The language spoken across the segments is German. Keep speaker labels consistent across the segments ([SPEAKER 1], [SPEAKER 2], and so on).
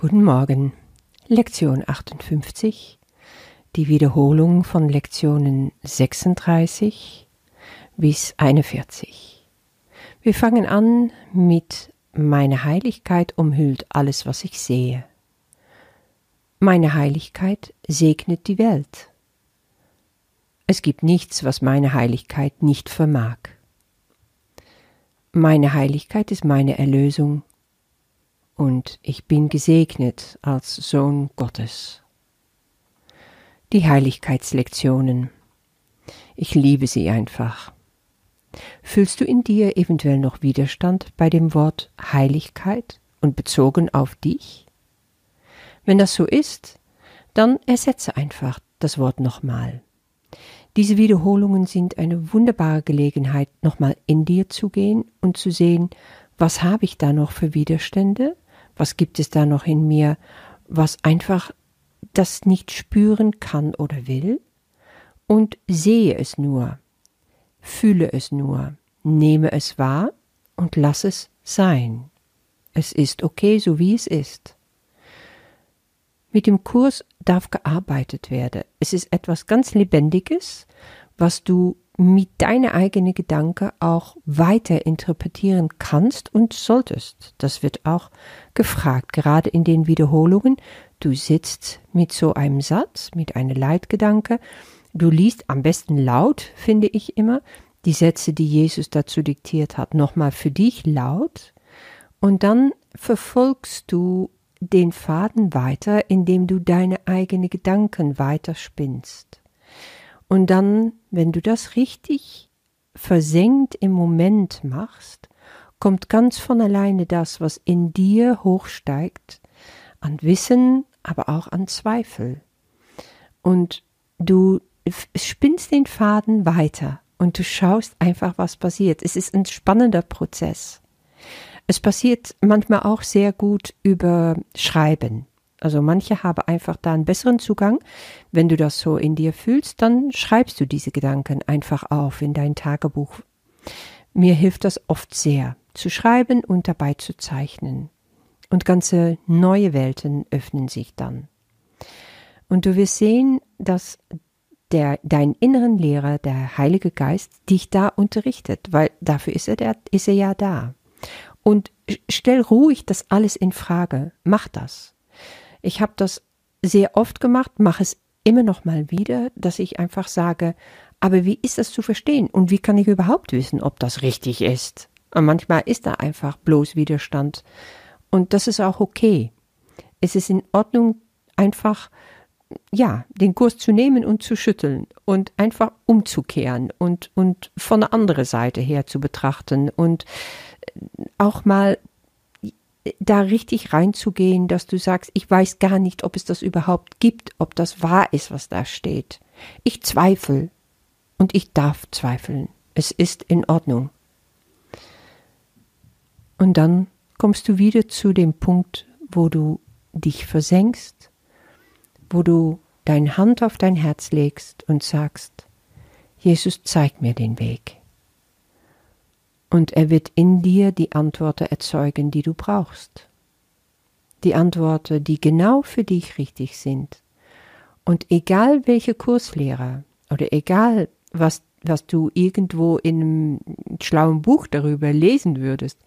[SPEAKER 1] Guten Morgen. Lektion 58. Die Wiederholung von Lektionen 36 bis 41. Wir fangen an mit Meine Heiligkeit umhüllt alles, was ich sehe. Meine Heiligkeit segnet die Welt. Es gibt nichts, was meine Heiligkeit nicht vermag. Meine Heiligkeit ist meine Erlösung und ich bin gesegnet als Sohn Gottes. Die Heiligkeitslektionen. Ich liebe sie einfach. Fühlst du in dir eventuell noch Widerstand bei dem Wort Heiligkeit und bezogen auf dich? Wenn das so ist, dann ersetze einfach das Wort nochmal. Diese Wiederholungen sind eine wunderbare Gelegenheit, nochmal in dir zu gehen und zu sehen, was habe ich da noch für Widerstände was gibt es da noch in mir, was einfach das nicht spüren kann oder will? Und sehe es nur, fühle es nur, nehme es wahr und lass es sein. Es ist okay, so wie es ist. Mit dem Kurs darf gearbeitet werden. Es ist etwas ganz Lebendiges, was du mit deiner eigenen Gedanke auch weiter interpretieren kannst und solltest. Das wird auch gefragt, gerade in den Wiederholungen. Du sitzt mit so einem Satz, mit einem Leitgedanke, du liest am besten laut, finde ich immer, die Sätze, die Jesus dazu diktiert hat, nochmal für dich laut und dann verfolgst du den Faden weiter, indem du deine eigenen Gedanken weiter spinnst. Und dann, wenn du das richtig versenkt im Moment machst, kommt ganz von alleine das, was in dir hochsteigt, an Wissen, aber auch an Zweifel. Und du spinnst den Faden weiter und du schaust einfach, was passiert. Es ist ein spannender Prozess. Es passiert manchmal auch sehr gut über Schreiben. Also manche haben einfach da einen besseren Zugang. Wenn du das so in dir fühlst, dann schreibst du diese Gedanken einfach auf in dein Tagebuch. Mir hilft das oft sehr, zu schreiben und dabei zu zeichnen. Und ganze neue Welten öffnen sich dann. Und du wirst sehen, dass der, dein inneren Lehrer, der Heilige Geist, dich da unterrichtet, weil dafür ist er, der, ist er ja da. Und stell ruhig das alles in Frage. Mach das. Ich habe das sehr oft gemacht, mache es immer noch mal wieder, dass ich einfach sage, aber wie ist das zu verstehen und wie kann ich überhaupt wissen, ob das richtig ist? Und manchmal ist da einfach bloß Widerstand und das ist auch okay. Es ist in Ordnung, einfach ja, den Kurs zu nehmen und zu schütteln und einfach umzukehren und, und von der anderen Seite her zu betrachten und auch mal da richtig reinzugehen, dass du sagst, ich weiß gar nicht, ob es das überhaupt gibt, ob das wahr ist, was da steht. Ich zweifle und ich darf zweifeln. Es ist in Ordnung. Und dann kommst du wieder zu dem Punkt, wo du dich versenkst, wo du deine Hand auf dein Herz legst und sagst, Jesus, zeig mir den Weg und er wird in dir die Antworten erzeugen, die du brauchst. Die Antworten, die genau für dich richtig sind. Und egal welche Kurslehrer oder egal was, was du irgendwo in einem schlauen Buch darüber lesen würdest,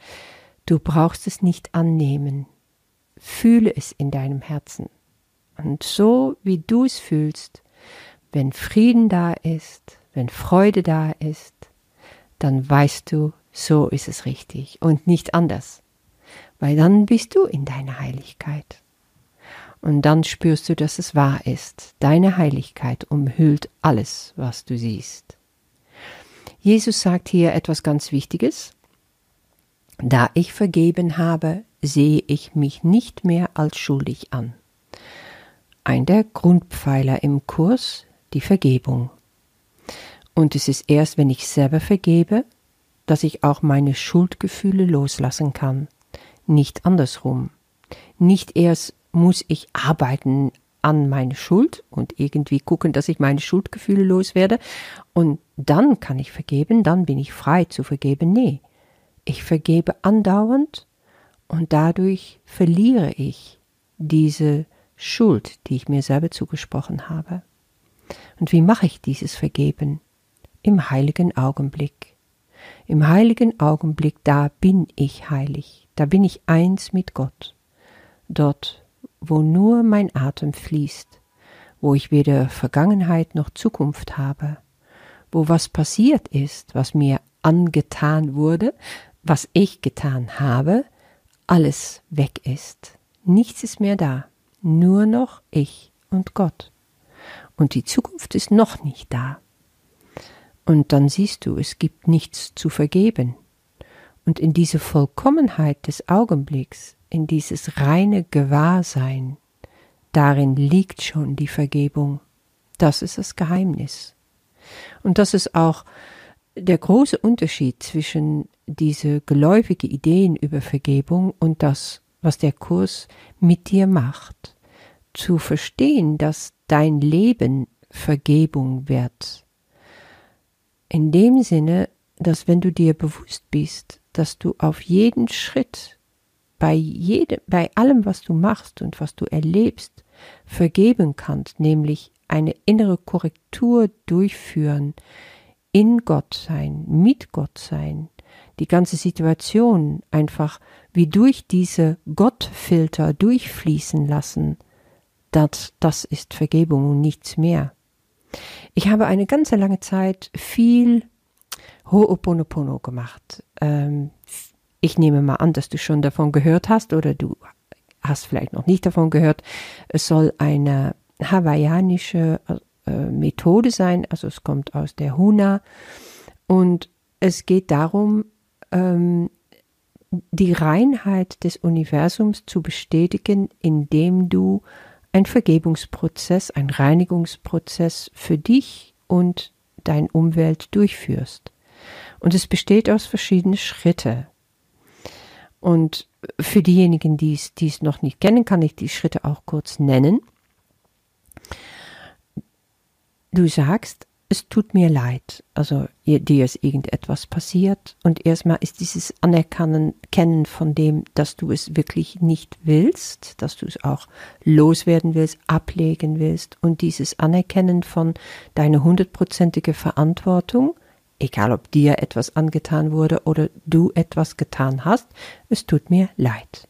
[SPEAKER 1] du brauchst es nicht annehmen. Fühle es in deinem Herzen. Und so wie du es fühlst, wenn Frieden da ist, wenn Freude da ist, dann weißt du, so ist es richtig und nicht anders. Weil dann bist du in deiner Heiligkeit. Und dann spürst du, dass es wahr ist. Deine Heiligkeit umhüllt alles, was du siehst. Jesus sagt hier etwas ganz Wichtiges. Da ich vergeben habe, sehe ich mich nicht mehr als schuldig an. Ein der Grundpfeiler im Kurs, die Vergebung. Und es ist erst, wenn ich selber vergebe, dass ich auch meine Schuldgefühle loslassen kann. Nicht andersrum. Nicht erst muss ich arbeiten an meine Schuld und irgendwie gucken, dass ich meine Schuldgefühle loswerde und dann kann ich vergeben, dann bin ich frei zu vergeben. Nee, ich vergebe andauernd und dadurch verliere ich diese Schuld, die ich mir selber zugesprochen habe. Und wie mache ich dieses Vergeben? Im heiligen Augenblick. Im heiligen Augenblick, da bin ich heilig, da bin ich eins mit Gott. Dort, wo nur mein Atem fließt, wo ich weder Vergangenheit noch Zukunft habe, wo was passiert ist, was mir angetan wurde, was ich getan habe, alles weg ist. Nichts ist mehr da, nur noch ich und Gott. Und die Zukunft ist noch nicht da. Und dann siehst du, es gibt nichts zu vergeben. Und in diese Vollkommenheit des Augenblicks, in dieses reine Gewahrsein, darin liegt schon die Vergebung. Das ist das Geheimnis. Und das ist auch der große Unterschied zwischen diese geläufige Ideen über Vergebung und das, was der Kurs mit dir macht. Zu verstehen, dass dein Leben Vergebung wird. In dem Sinne, dass wenn du dir bewusst bist, dass du auf jeden Schritt, bei jedem, bei allem, was du machst und was du erlebst, vergeben kannst, nämlich eine innere Korrektur durchführen, in Gott sein, mit Gott sein, die ganze Situation einfach wie durch diese Gottfilter durchfließen lassen, das, das ist Vergebung und nichts mehr. Ich habe eine ganze lange Zeit viel Ho'oponopono gemacht. Ähm, ich nehme mal an, dass du schon davon gehört hast oder du hast vielleicht noch nicht davon gehört. Es soll eine hawaiianische äh, Methode sein, also es kommt aus der Huna und es geht darum, ähm, die Reinheit des Universums zu bestätigen, indem du ein Vergebungsprozess, ein Reinigungsprozess für dich und dein Umwelt durchführst. Und es besteht aus verschiedenen Schritte. Und für diejenigen, die es, die es noch nicht kennen, kann ich die Schritte auch kurz nennen. Du sagst, es tut mir leid, also dir ist irgendetwas passiert und erstmal ist dieses Anerkennen kennen von dem, dass du es wirklich nicht willst, dass du es auch loswerden willst, ablegen willst und dieses Anerkennen von deiner hundertprozentige Verantwortung, egal ob dir etwas angetan wurde oder du etwas getan hast, es tut mir leid.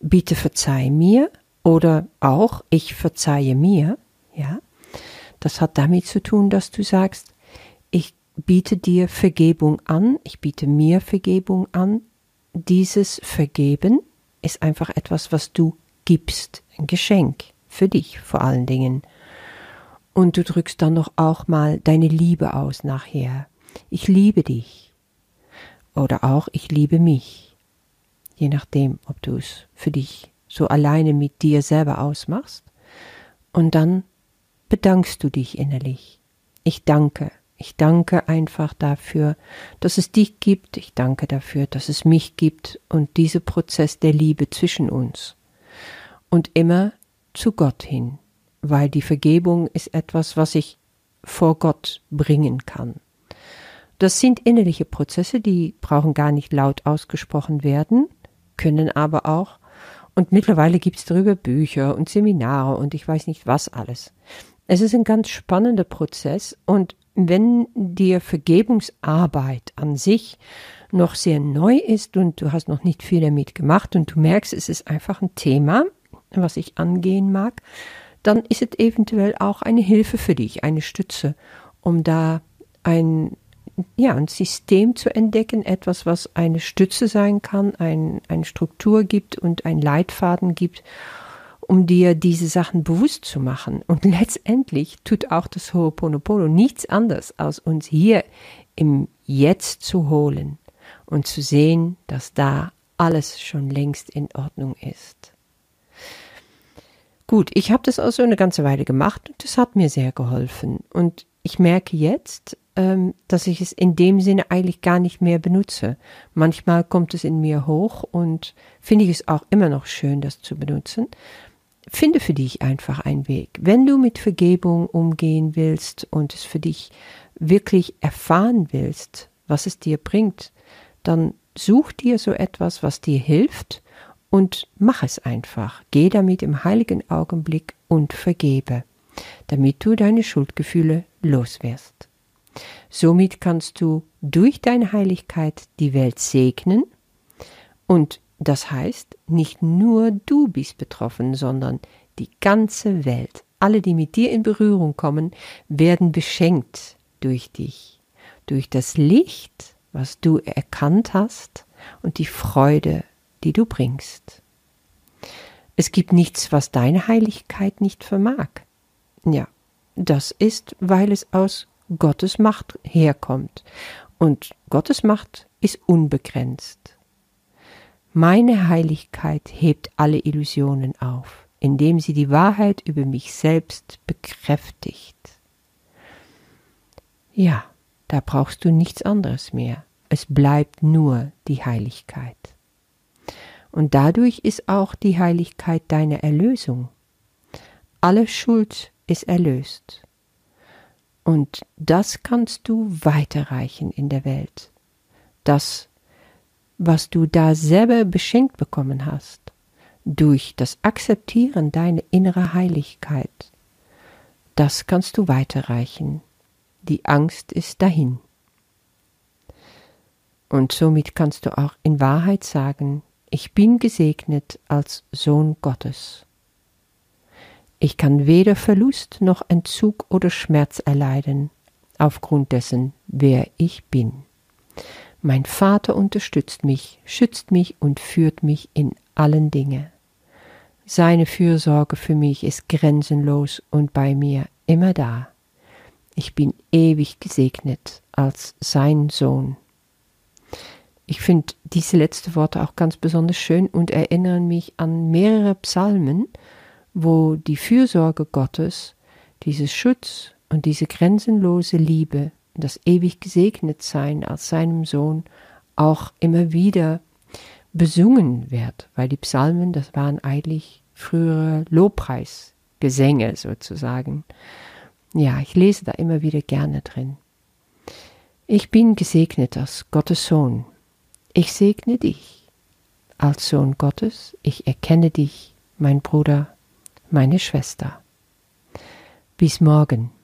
[SPEAKER 1] Bitte verzeih mir oder auch ich verzeihe mir, ja, das hat damit zu tun, dass du sagst, ich biete dir Vergebung an, ich biete mir Vergebung an. Dieses Vergeben ist einfach etwas, was du gibst, ein Geschenk für dich vor allen Dingen. Und du drückst dann noch auch mal deine Liebe aus nachher. Ich liebe dich. Oder auch ich liebe mich. Je nachdem, ob du es für dich so alleine mit dir selber ausmachst. Und dann bedankst du dich innerlich. Ich danke. Ich danke einfach dafür, dass es dich gibt. Ich danke dafür, dass es mich gibt und dieser Prozess der Liebe zwischen uns. Und immer zu Gott hin, weil die Vergebung ist etwas, was ich vor Gott bringen kann. Das sind innerliche Prozesse, die brauchen gar nicht laut ausgesprochen werden, können aber auch. Und mittlerweile gibt es darüber Bücher und Seminare und ich weiß nicht was alles. Es ist ein ganz spannender Prozess und wenn dir Vergebungsarbeit an sich noch sehr neu ist und du hast noch nicht viel damit gemacht und du merkst, es ist einfach ein Thema, was ich angehen mag, dann ist es eventuell auch eine Hilfe für dich, eine Stütze, um da ein, ja, ein System zu entdecken, etwas, was eine Stütze sein kann, ein, eine Struktur gibt und ein Leitfaden gibt, um dir diese Sachen bewusst zu machen. Und letztendlich tut auch das Ho'oponopono nichts anderes, als uns hier im Jetzt zu holen und zu sehen, dass da alles schon längst in Ordnung ist. Gut, ich habe das also eine ganze Weile gemacht und das hat mir sehr geholfen. Und ich merke jetzt, ähm, dass ich es in dem Sinne eigentlich gar nicht mehr benutze. Manchmal kommt es in mir hoch und finde ich es auch immer noch schön, das zu benutzen finde für dich einfach einen Weg. Wenn du mit Vergebung umgehen willst und es für dich wirklich erfahren willst, was es dir bringt, dann such dir so etwas, was dir hilft und mach es einfach. Geh damit im heiligen Augenblick und vergebe, damit du deine Schuldgefühle loswirst. Somit kannst du durch deine Heiligkeit die Welt segnen und das heißt, nicht nur du bist betroffen, sondern die ganze Welt. Alle, die mit dir in Berührung kommen, werden beschenkt durch dich, durch das Licht, was du erkannt hast und die Freude, die du bringst. Es gibt nichts, was deine Heiligkeit nicht vermag. Ja, das ist, weil es aus Gottes Macht herkommt. Und Gottes Macht ist unbegrenzt. Meine Heiligkeit hebt alle Illusionen auf, indem sie die Wahrheit über mich selbst bekräftigt. Ja, da brauchst du nichts anderes mehr. Es bleibt nur die Heiligkeit. Und dadurch ist auch die Heiligkeit deine Erlösung. Alle Schuld ist erlöst. Und das kannst du weiterreichen in der Welt. Das, was du da selber beschenkt bekommen hast, durch das Akzeptieren deiner innere Heiligkeit, das kannst du weiterreichen. Die Angst ist dahin. Und somit kannst du auch in Wahrheit sagen, ich bin gesegnet als Sohn Gottes. Ich kann weder Verlust noch Entzug oder Schmerz erleiden, aufgrund dessen, wer ich bin. Mein Vater unterstützt mich, schützt mich und führt mich in allen Dingen. Seine Fürsorge für mich ist grenzenlos und bei mir immer da. Ich bin ewig gesegnet als sein Sohn. Ich finde diese letzten Worte auch ganz besonders schön und erinnern mich an mehrere Psalmen, wo die Fürsorge Gottes, dieses Schutz und diese grenzenlose Liebe, das ewig gesegnet sein als seinem Sohn auch immer wieder besungen wird, weil die Psalmen, das waren eigentlich frühere Lobpreisgesänge sozusagen. Ja, ich lese da immer wieder gerne drin. Ich bin gesegnet als Gottes Sohn. Ich segne dich als Sohn Gottes. Ich erkenne dich, mein Bruder meine Schwester. Bis morgen.